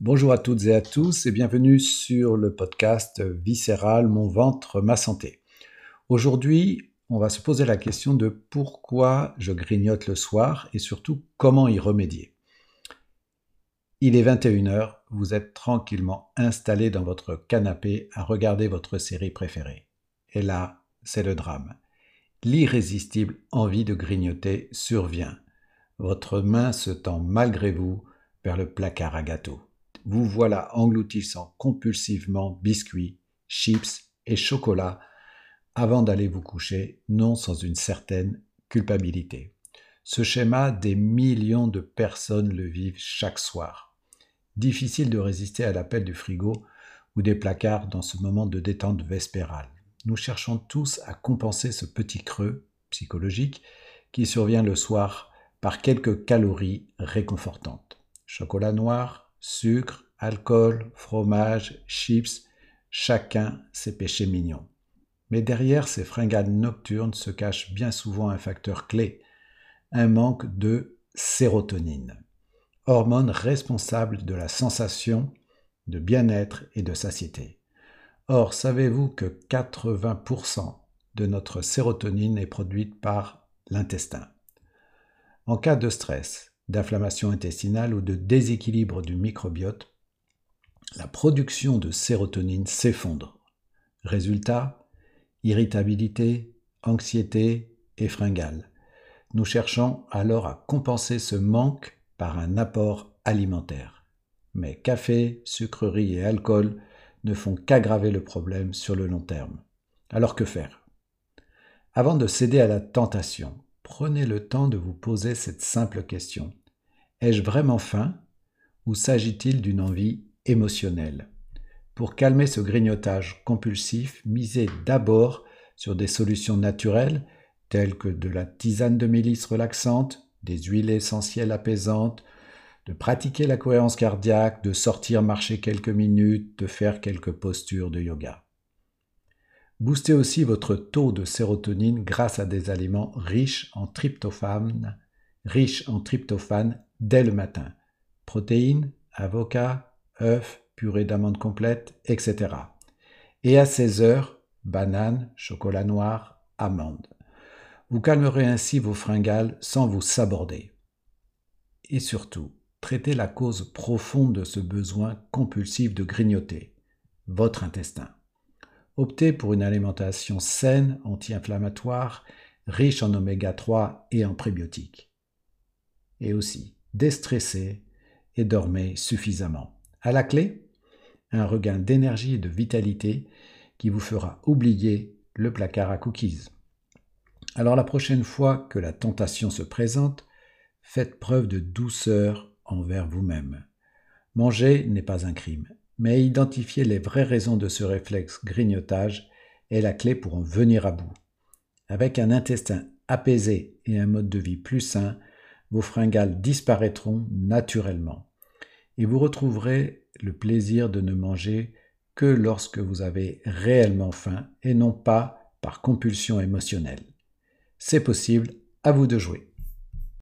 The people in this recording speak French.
Bonjour à toutes et à tous et bienvenue sur le podcast Viscéral, mon ventre, ma santé. Aujourd'hui, on va se poser la question de pourquoi je grignote le soir et surtout comment y remédier. Il est 21h, vous êtes tranquillement installé dans votre canapé à regarder votre série préférée. Et là, c'est le drame. L'irrésistible envie de grignoter survient. Votre main se tend malgré vous vers le placard à gâteaux vous voilà engloutissant compulsivement biscuits, chips et chocolat avant d'aller vous coucher, non sans une certaine culpabilité. Ce schéma, des millions de personnes le vivent chaque soir. Difficile de résister à l'appel du frigo ou des placards dans ce moment de détente vespérale. Nous cherchons tous à compenser ce petit creux psychologique qui survient le soir par quelques calories réconfortantes. Chocolat noir, Sucre, alcool, fromage, chips, chacun ses péchés mignons. Mais derrière ces fringales nocturnes se cache bien souvent un facteur clé, un manque de sérotonine, hormone responsable de la sensation de bien-être et de satiété. Or, savez-vous que 80% de notre sérotonine est produite par l'intestin? En cas de stress, d'inflammation intestinale ou de déséquilibre du microbiote, la production de sérotonine s'effondre. Résultat, irritabilité, anxiété et fringales. Nous cherchons alors à compenser ce manque par un apport alimentaire. Mais café, sucreries et alcool ne font qu'aggraver le problème sur le long terme. Alors que faire? Avant de céder à la tentation, prenez le temps de vous poser cette simple question. Ai-je vraiment faim ou s'agit-il d'une envie émotionnelle? Pour calmer ce grignotage compulsif, misez d'abord sur des solutions naturelles telles que de la tisane de mélisse relaxante, des huiles essentielles apaisantes, de pratiquer la cohérence cardiaque, de sortir marcher quelques minutes, de faire quelques postures de yoga. Boostez aussi votre taux de sérotonine grâce à des aliments riches en tryptophane, dès le matin. Protéines, avocats, œufs, purée d'amandes complètes, etc. Et à 16 heures, bananes, chocolat noir, amandes. Vous calmerez ainsi vos fringales sans vous saborder. Et surtout, traitez la cause profonde de ce besoin compulsif de grignoter, votre intestin. Optez pour une alimentation saine, anti-inflammatoire, riche en oméga 3 et en prébiotiques. Et aussi, déstressez et dormez suffisamment. À la clé, un regain d'énergie et de vitalité qui vous fera oublier le placard à cookies. Alors la prochaine fois que la tentation se présente, faites preuve de douceur envers vous-même. Manger n'est pas un crime mais identifier les vraies raisons de ce réflexe grignotage est la clé pour en venir à bout. Avec un intestin apaisé et un mode de vie plus sain, vos fringales disparaîtront naturellement et vous retrouverez le plaisir de ne manger que lorsque vous avez réellement faim et non pas par compulsion émotionnelle. C'est possible, à vous de jouer.